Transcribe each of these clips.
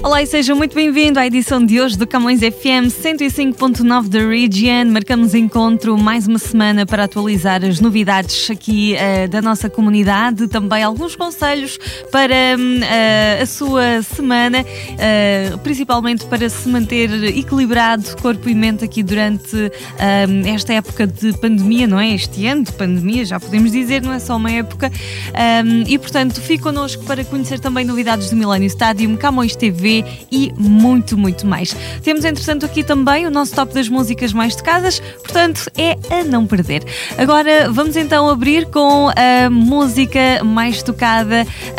Olá e seja muito bem-vindo à edição de hoje do Camões FM 105.9 da Region. Marcamos encontro mais uma semana para atualizar as novidades aqui uh, da nossa comunidade, também alguns conselhos para uh, a sua semana, uh, principalmente para se manter equilibrado corpo e mente aqui durante esta época de pandemia, não é? Este ano de pandemia, já podemos dizer, não é só uma época. e portanto, fique connosco para conhecer também novidades do Millennium Stadium, Camões TV e muito, muito mais. Temos, entretanto, aqui também o nosso top das músicas mais tocadas, portanto, é a não perder. Agora vamos então abrir com a música mais tocada uh,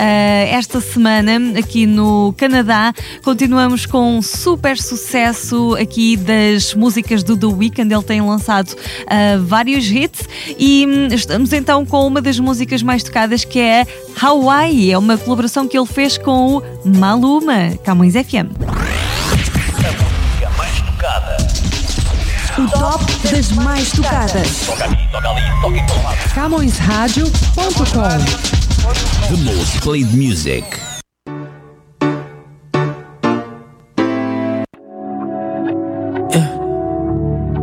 esta semana aqui no Canadá. Continuamos com um super sucesso aqui das músicas do The Weeknd. Ele tem lançado uh, vários hits e um, estamos então com uma das músicas mais tocadas que é Hawaii. É uma colaboração que ele fez com o Maluma. Camões FM. A música mais tocada. O top das mais tocadas. Toca aqui, toca ali, toca em todo lado. CamõesRádio.com The most played music.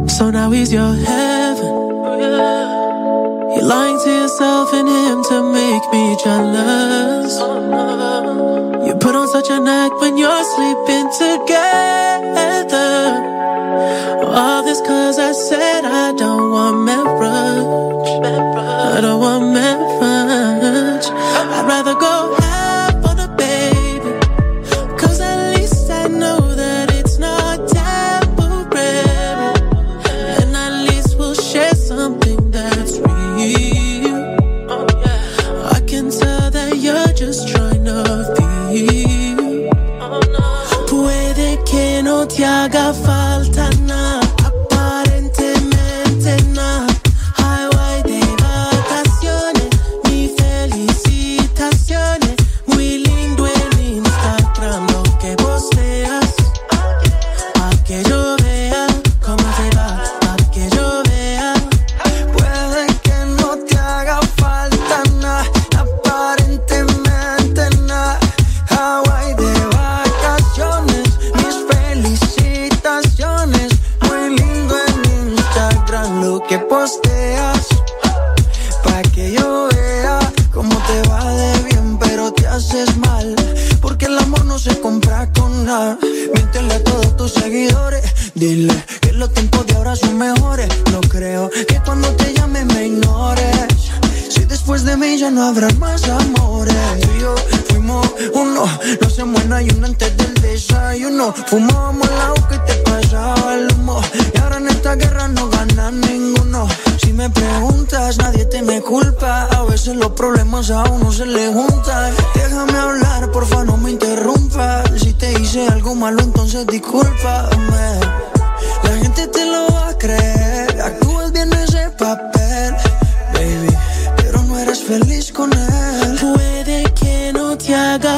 So now he's your heaven. You're lying to yourself and him to make me jealous. Put on such an act when you're sleeping together. All this cause I said I don't want marriage. I don't want marriage.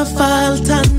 Te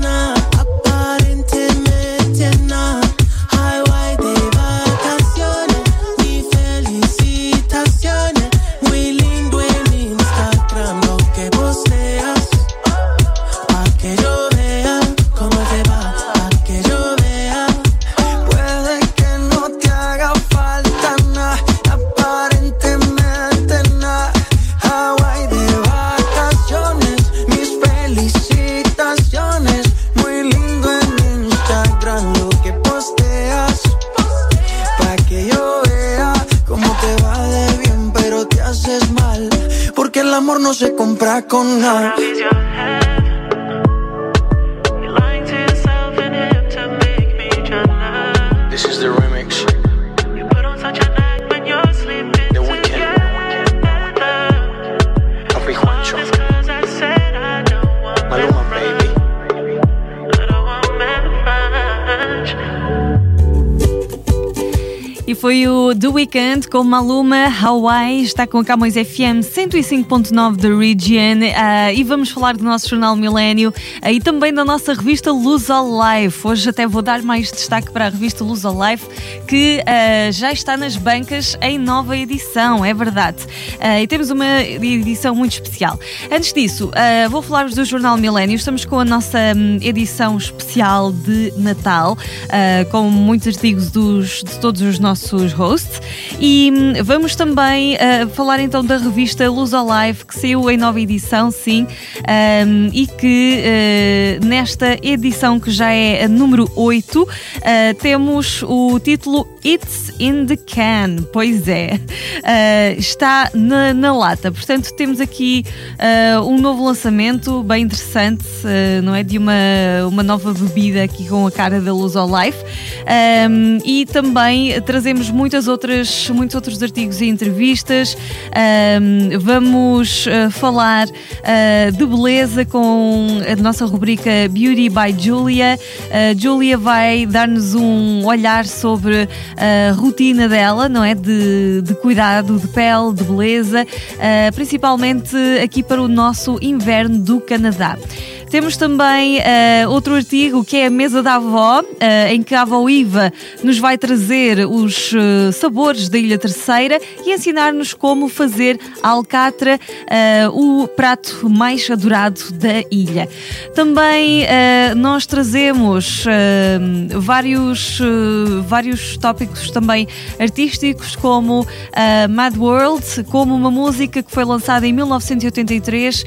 con nada. Foi o The Weeknd com Maluma Hawaii, está com a Camões FM 105.9 da Region uh, e vamos falar do nosso jornal Milênio uh, e também da nossa revista Luz Life. Hoje até vou dar mais destaque para a revista Luz Life que uh, já está nas bancas em nova edição, é verdade. e temos uma edição muito especial. Antes disso, vou falar-vos do jornal Milênio. Estamos com a nossa um, edição especial de Natal, com muitos artigos dos, de todos os nossos hosts. E hum, vamos também uh, falar então da revista Luz Alive, que saiu em nova edição, sim, um, e que uh, nesta edição, que já é a número 8, uh, temos o título It's in the Can. Pois é, está na, na, lata. Portanto, temos aqui um novo lançamento bem interessante, não é? De uma, uma nova bebida aqui com a cara da Luz Alive. Um, e também trazemos muitas outras, muitos outros artigos e entrevistas. Vamos uh, falar uh, de beleza com a nossa rubrica Beauty by Julia. Uh, Julia vai dar-nos um olhar sobre a rotina dela, não é? De, de cuidado de pele, de beleza, principalmente aqui para o nosso inverno do Canadá. Temos também uh, outro artigo que é a mesa da avó, uh, em que a avó Iva nos vai trazer os uh, sabores da Ilha Terceira e ensinar-nos como fazer alcatra, o prato mais adorado da ilha. Também nós trazemos vários, vários tópicos também artísticos, como Mad World, como uma música que foi lançada em 1983,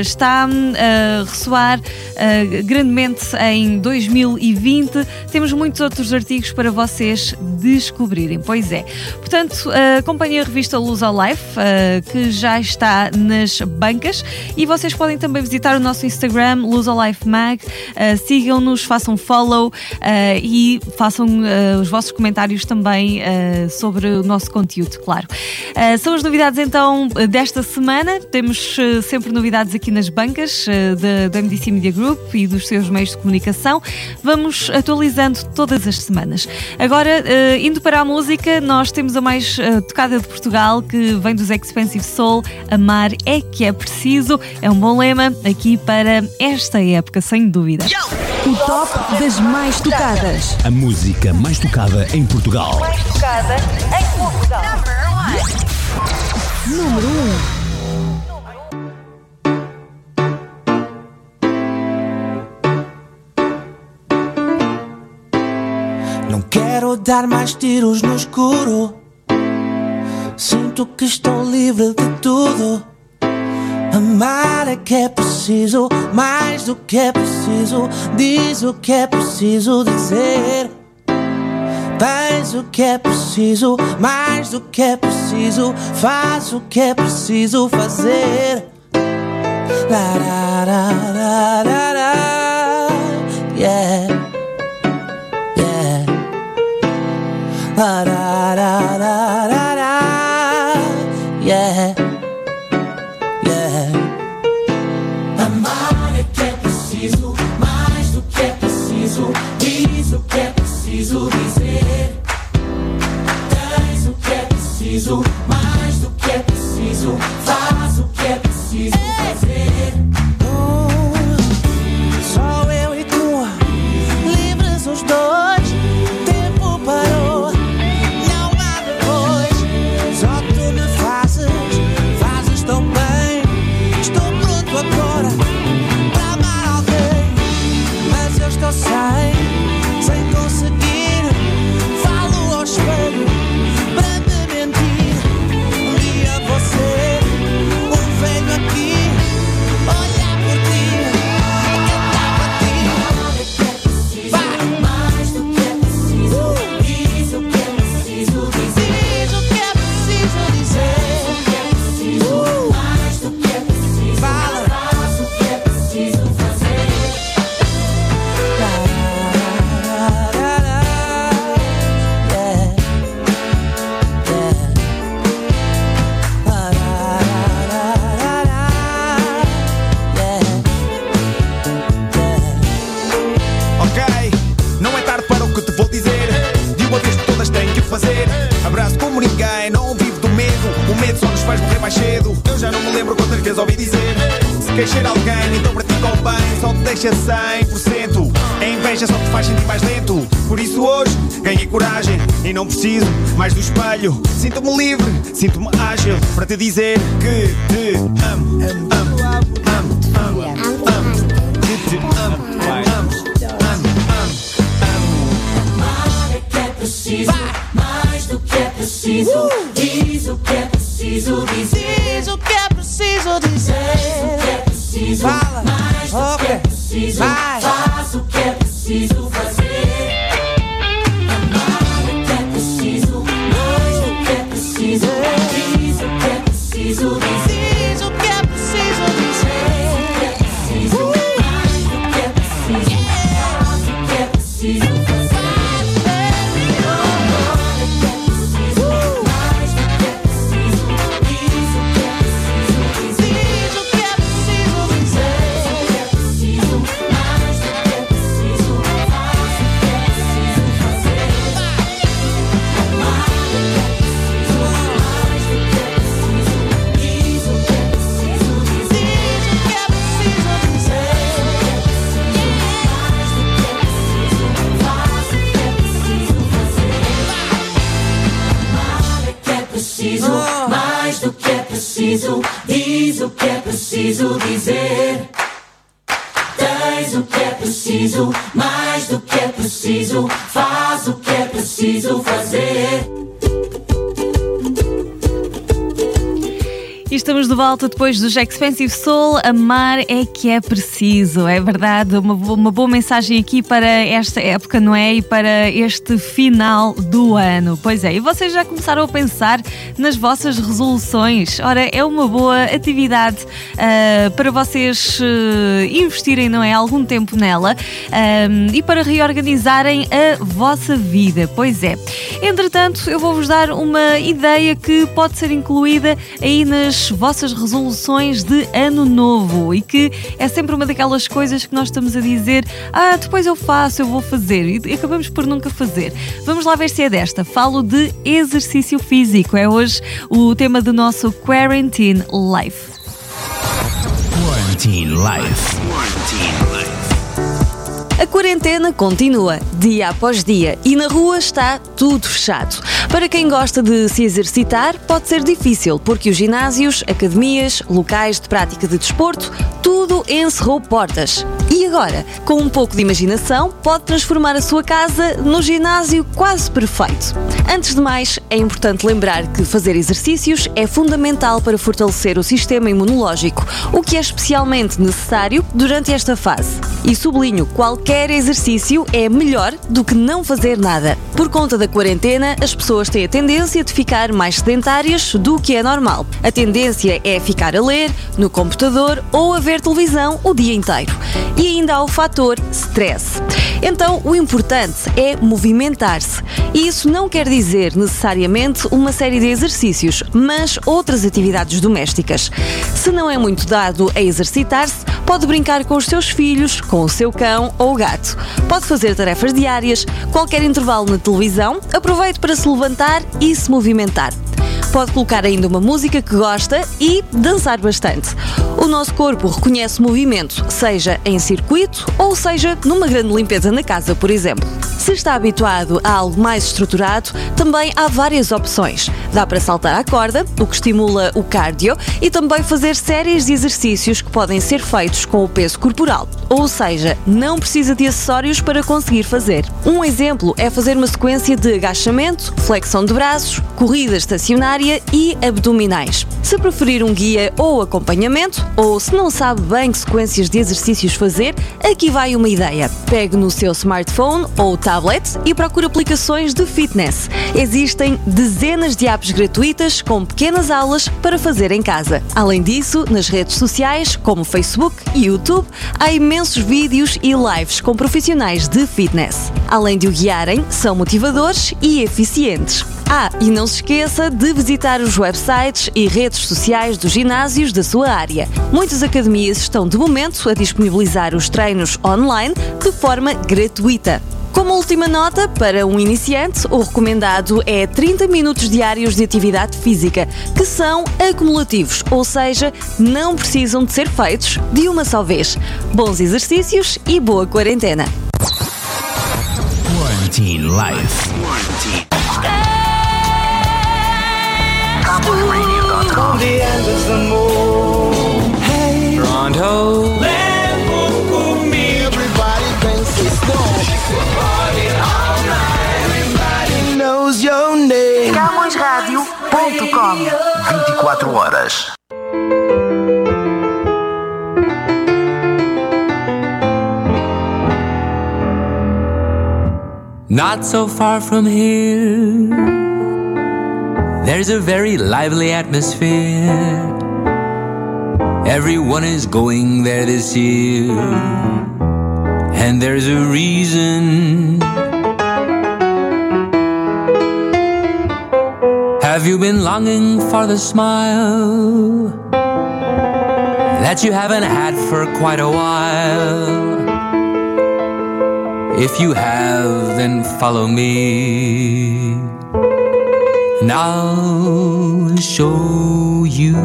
está a ressoar uh, grandemente em 2020. Temos muitos outros artigos para vocês descobrirem. Pois é. Portanto, uh, acompanhem a revista Luz ao Life, uh, que já está nas bancas, e vocês podem também visitar o nosso Instagram, Luz ao Life Mag. Sigam-nos, façam follow e façam os vossos comentários também sobre o nosso conteúdo, claro. são as novidades então desta semana. Temos sempre novidades aqui nas bancas de, da MDC Media Group e dos seus meios de comunicação. Vamos atualizando todas as semanas. Agora, uh, indo para a música, nós temos a mais uh, tocada de Portugal, que vem dos Expensive Soul. Amar é que é preciso. É um bom lema aqui para esta época, sem dúvida. O top das mais tocadas. A música mais tocada em Portugal. Mais tocada em Portugal. Número 1. Dar mais tiros no escuro. Sinto que estou livre de tudo. Amar é que é preciso, mais do que é preciso. Diz o que é preciso dizer. Tens o que é preciso, mais do que é preciso. Faz o que é preciso fazer. La, la, la, la, la, la. Yeah. Yeah. Yeah. Amar é que é preciso, mais do que é preciso. Diz o que é preciso dizer. Tens o que é preciso, te dizer diz o que é preciso dizer. Tens o que é preciso, mais do que é preciso, faz o que é preciso fazer. E estamos de volta depois dos Expensive Soul. Amar é que é preciso, é verdade. Uma, uma boa mensagem aqui para esta época, não é? E para este final do ano. Pois é, e vocês já começaram a pensar nas vossas resoluções? Ora, é uma boa atividade ah, para vocês ah, investirem, não é? Algum tempo nela ah, e para reorganizarem a vossa vida. Pois é. Entretanto, eu vou-vos dar uma ideia que pode ser incluída aí nas vossas resoluções de ano novo e que é sempre uma daquelas coisas que nós estamos a dizer: ah, depois eu faço, eu vou fazer e acabamos por nunca fazer. Vamos lá ver se é desta. Falo de exercício físico. É hoje o tema do nosso Quarantine Life. Quarantine Life. A quarentena continua, dia após dia, e na rua está tudo fechado. Para quem gosta de se exercitar, pode ser difícil, porque os ginásios, academias, locais de prática de desporto, tudo encerrou portas. E agora, com um pouco de imaginação, pode transformar a sua casa no ginásio quase perfeito. Antes de mais, é importante lembrar que fazer exercícios é fundamental para fortalecer o sistema imunológico, o que é especialmente necessário durante esta fase. E sublinho, qualquer exercício é melhor do que não fazer nada. Por conta da quarentena, as pessoas têm a tendência de ficar mais sedentárias do que é normal. A tendência é ficar a ler, no computador ou a ver televisão o dia inteiro. E ainda há o fator stress. Então, o importante é movimentar-se. E isso não quer dizer necessariamente uma série de exercícios, mas outras atividades domésticas. Se não é muito dado a exercitar-se, pode brincar com os seus filhos, com o seu cão ou gato. Pode fazer tarefas diárias, qualquer intervalo na televisão, aproveite para se levantar e se movimentar. Pode colocar ainda uma música que gosta e dançar bastante. O nosso corpo reconhece movimento, seja em circuito ou seja numa grande limpeza na casa, por exemplo. Se está habituado a algo mais estruturado, também há várias opções. Dá para saltar à corda, o que estimula o cardio, e também fazer séries de exercícios que podem ser feitos com o peso corporal. Ou seja, não precisa de acessórios para conseguir fazer. Um exemplo é fazer uma sequência de agachamento, flexão de braços, corrida estacionária e abdominais. Se preferir um guia ou acompanhamento, ou se não sabe bem que sequências de exercícios fazer, aqui vai uma ideia. Pegue no seu smartphone ou tablet e procure aplicações de fitness. Existem dezenas de apps gratuitas com pequenas aulas para fazer em casa. Além disso, nas redes sociais, como Facebook e YouTube, há imensos vídeos e lives com profissionais de fitness. Além de o guiarem, são motivadores e eficientes. Ah, e não se esqueça de visitar os websites e redes sociais dos ginásios da sua área. Muitas academias estão de momento a disponibilizar os treinos online de forma gratuita. Como última nota, para um iniciante, o recomendado é 30 minutos diários de atividade física, que são acumulativos, ou seja, não precisam de ser feitos de uma só vez. Bons exercícios e boa quarentena. Quarantine Life. Hey. Horas. Not so far from here, there's a very lively atmosphere. Everyone is going there this year, and there's a reason. Have you been longing for the smile that you haven't had for quite a while? If you have, then follow me. I'll show you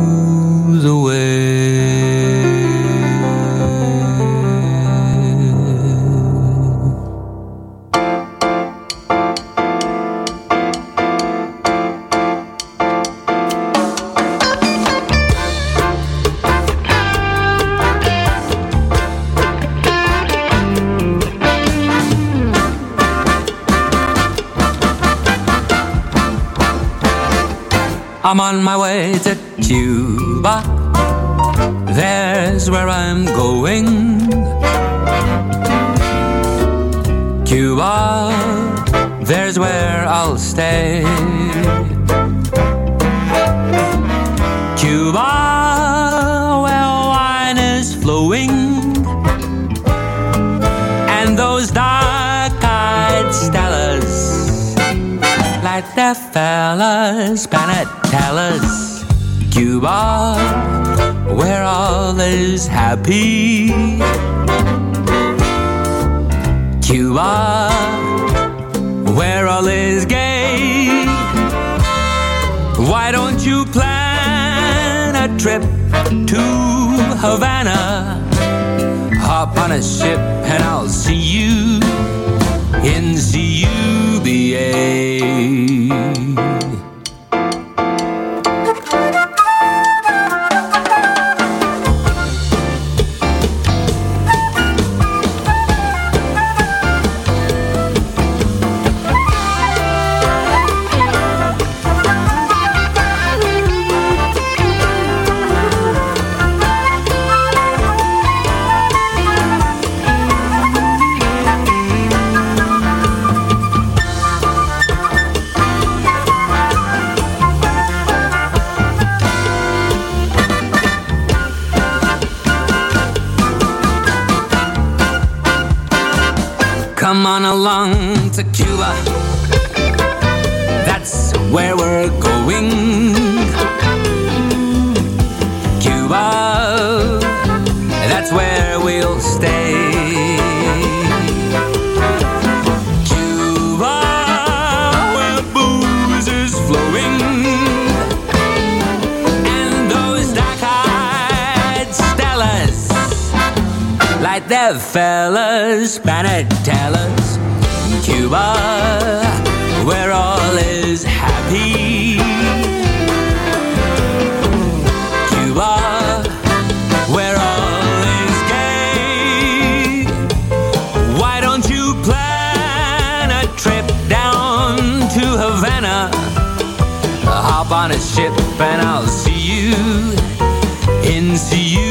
the way. I'm on my way to Cuba. There's where I'm going. Cuba, there's where I'll stay. Cuba, fellas, Panatellas, Cuba, where all is happy. Cuba, where all is gay. Why don't you plan a trip to Havana? Hop on a ship and I'll see you in CUBA. Come to Cuba. That's where we're going. Cuba, that's where we'll stay. Cuba, where booze is flowing. And those dark-eyed stellas like the fellas, Panatellas, Cuba, where all is happy. Cuba, where all is gay. Why don't you plan a trip down to Havana? Hop on a ship and I'll see you in CUBA.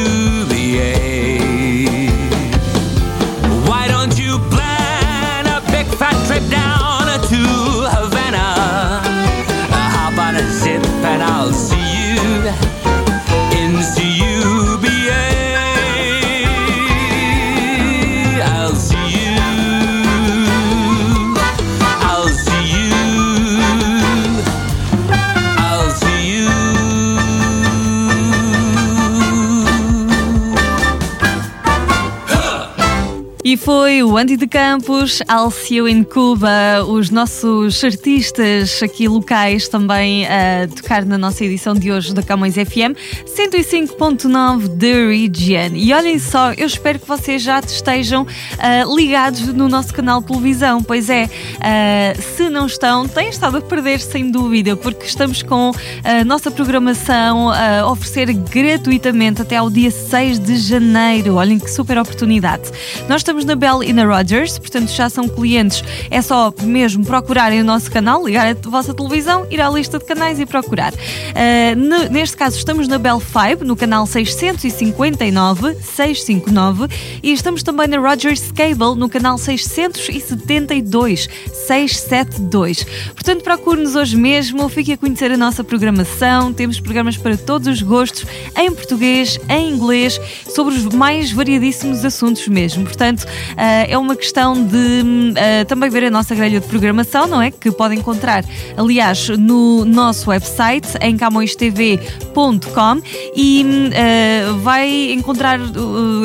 Foi o Andy de Campos, Alcio in Cuba, os nossos artistas aqui locais também a tocar na nossa edição de hoje da Camões FM 105.9 The Region. E olhem só, eu espero que vocês já estejam uh, ligados no nosso canal de televisão. Pois é, uh, se não estão, têm estado a perder sem dúvida, porque estamos com a nossa programação a oferecer gratuitamente até ao dia 6 de janeiro. Olhem que super oportunidade. Nós estamos na Bell e na Rogers, portanto já são clientes. É só mesmo procurarem o nosso canal, ligar a vossa televisão, ir à lista de canais e procurar. Uh, neste caso, estamos na Bell 5, no canal 659, 659, e estamos também na Rogers Cable, no canal 672, 672. Portanto, procure-nos hoje mesmo, fique a conhecer a nossa programação. Temos programas para todos os gostos, em português, em inglês, sobre os mais variadíssimos assuntos mesmo. Portanto, é uma questão de uh, também ver a nossa grelha de programação, não é? Que podem encontrar, aliás, no nosso website, em camõestv.com e uh, vai encontrar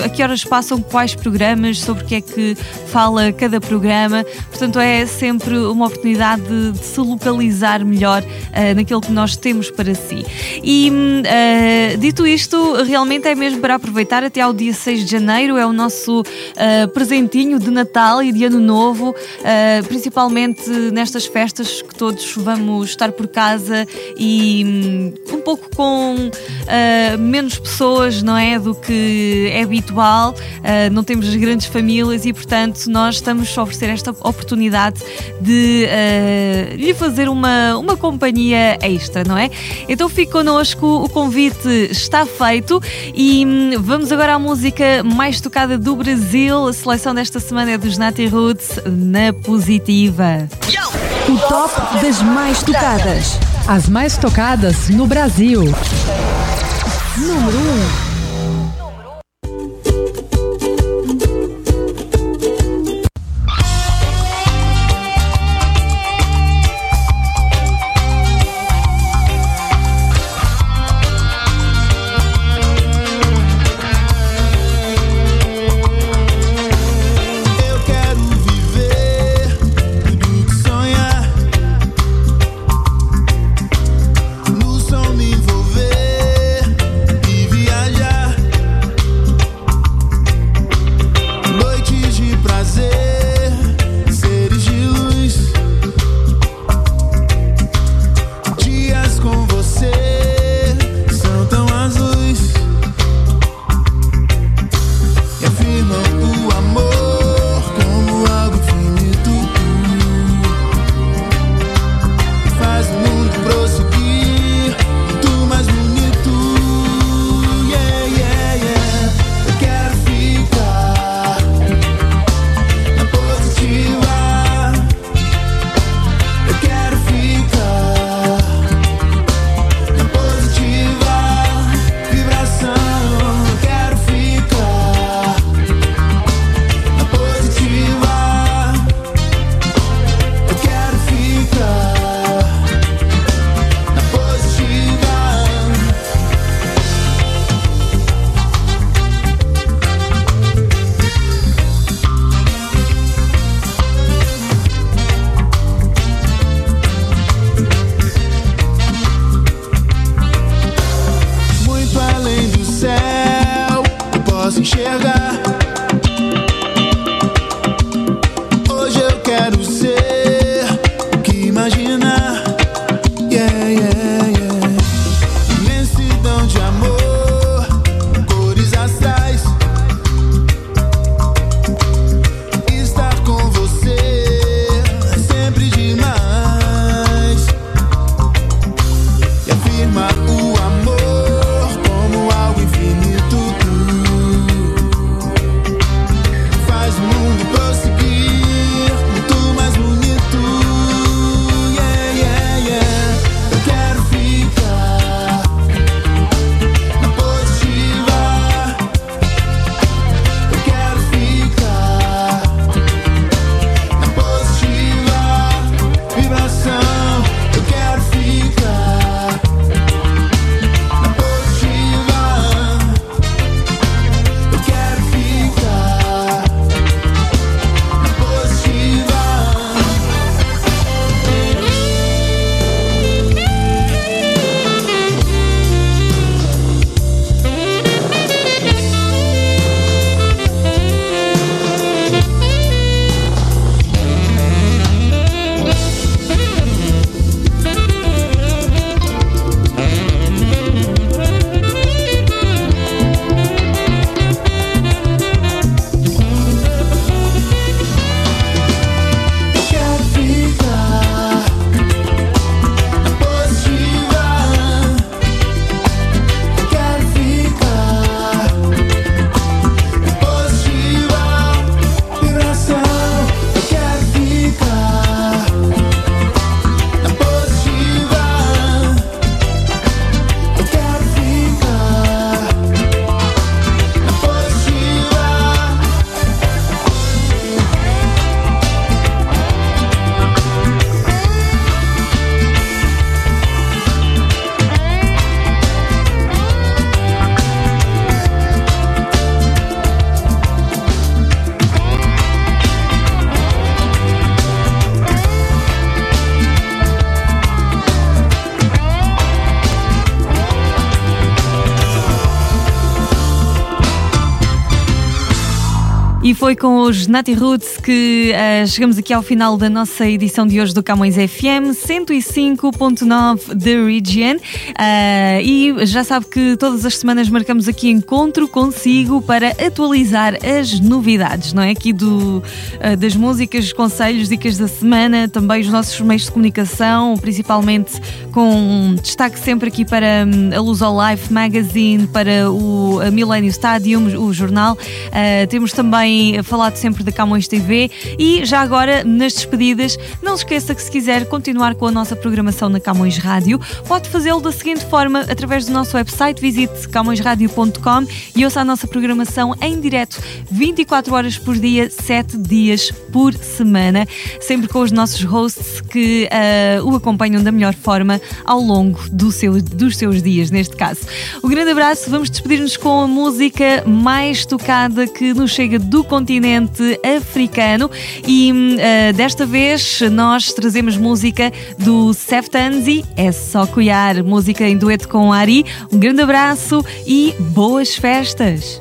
a que horas passam quais programas, sobre o que é que fala cada programa. Portanto, é sempre uma oportunidade de, de se localizar melhor naquilo que nós temos para si. E dito isto, realmente é mesmo para aproveitar até ao dia 6 de janeiro, é o nosso uh, presentinho de Natal e de Ano Novo, uh, principalmente nestas festas que todos vamos estar por casa e um, um pouco com uh, menos pessoas, não é? Do que é habitual, não temos grandes famílias e, portanto, nós estamos a oferecer esta oportunidade de lhe fazer uma, uma companhia extra, não é? Então fique connosco, o convite está feito e hum, vamos agora à música mais tocada do Brasil. A seleção desta semana é dos Nati Roots na positiva. O top das mais tocadas. As mais tocadas no Brasil. Número 1. Um. E foi com os Natty Roots que uh, chegamos aqui ao final da nossa edição de hoje do Camões FM 105.9 The Region. Uh, e já sabe que todas as semanas marcamos aqui encontro consigo para atualizar as novidades, não é? Aqui do, uh, das músicas, conselhos, dicas da semana, também os nossos meios de comunicação, principalmente com destaque sempre aqui para um, a Luz ao Life Magazine, para o Millennium Stadium, o jornal. temos também tem falado sempre da Camões TV e já agora nas despedidas, não se esqueça que se quiser continuar com a nossa programação na Camões Rádio, pode fazê-lo da seguinte forma, através do nosso website, visite camõesradio.com e ouça a nossa programação em direto 24 horas por dia, 7 dias por semana, sempre com os nossos hosts que uh, o acompanham da melhor forma ao longo do seu, dos seus dias, neste caso. Um grande abraço, vamos despedir-nos com a música mais tocada que nos chega do do continente africano e uh, desta vez nós trazemos música do Seftanzi, é só cuiar, música em dueto com Ari. Um grande abraço e boas festas!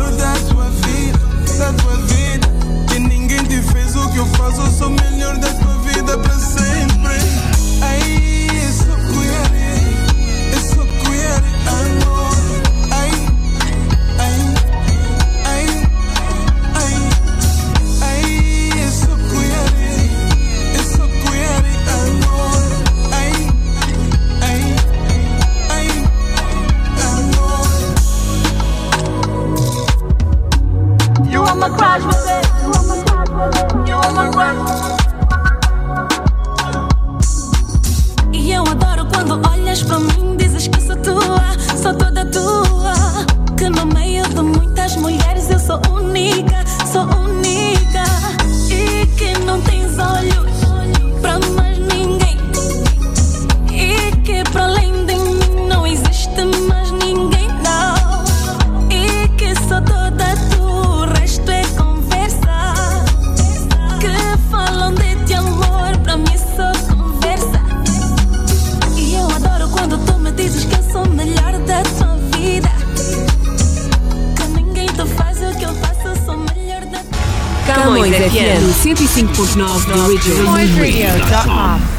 Snob Radio.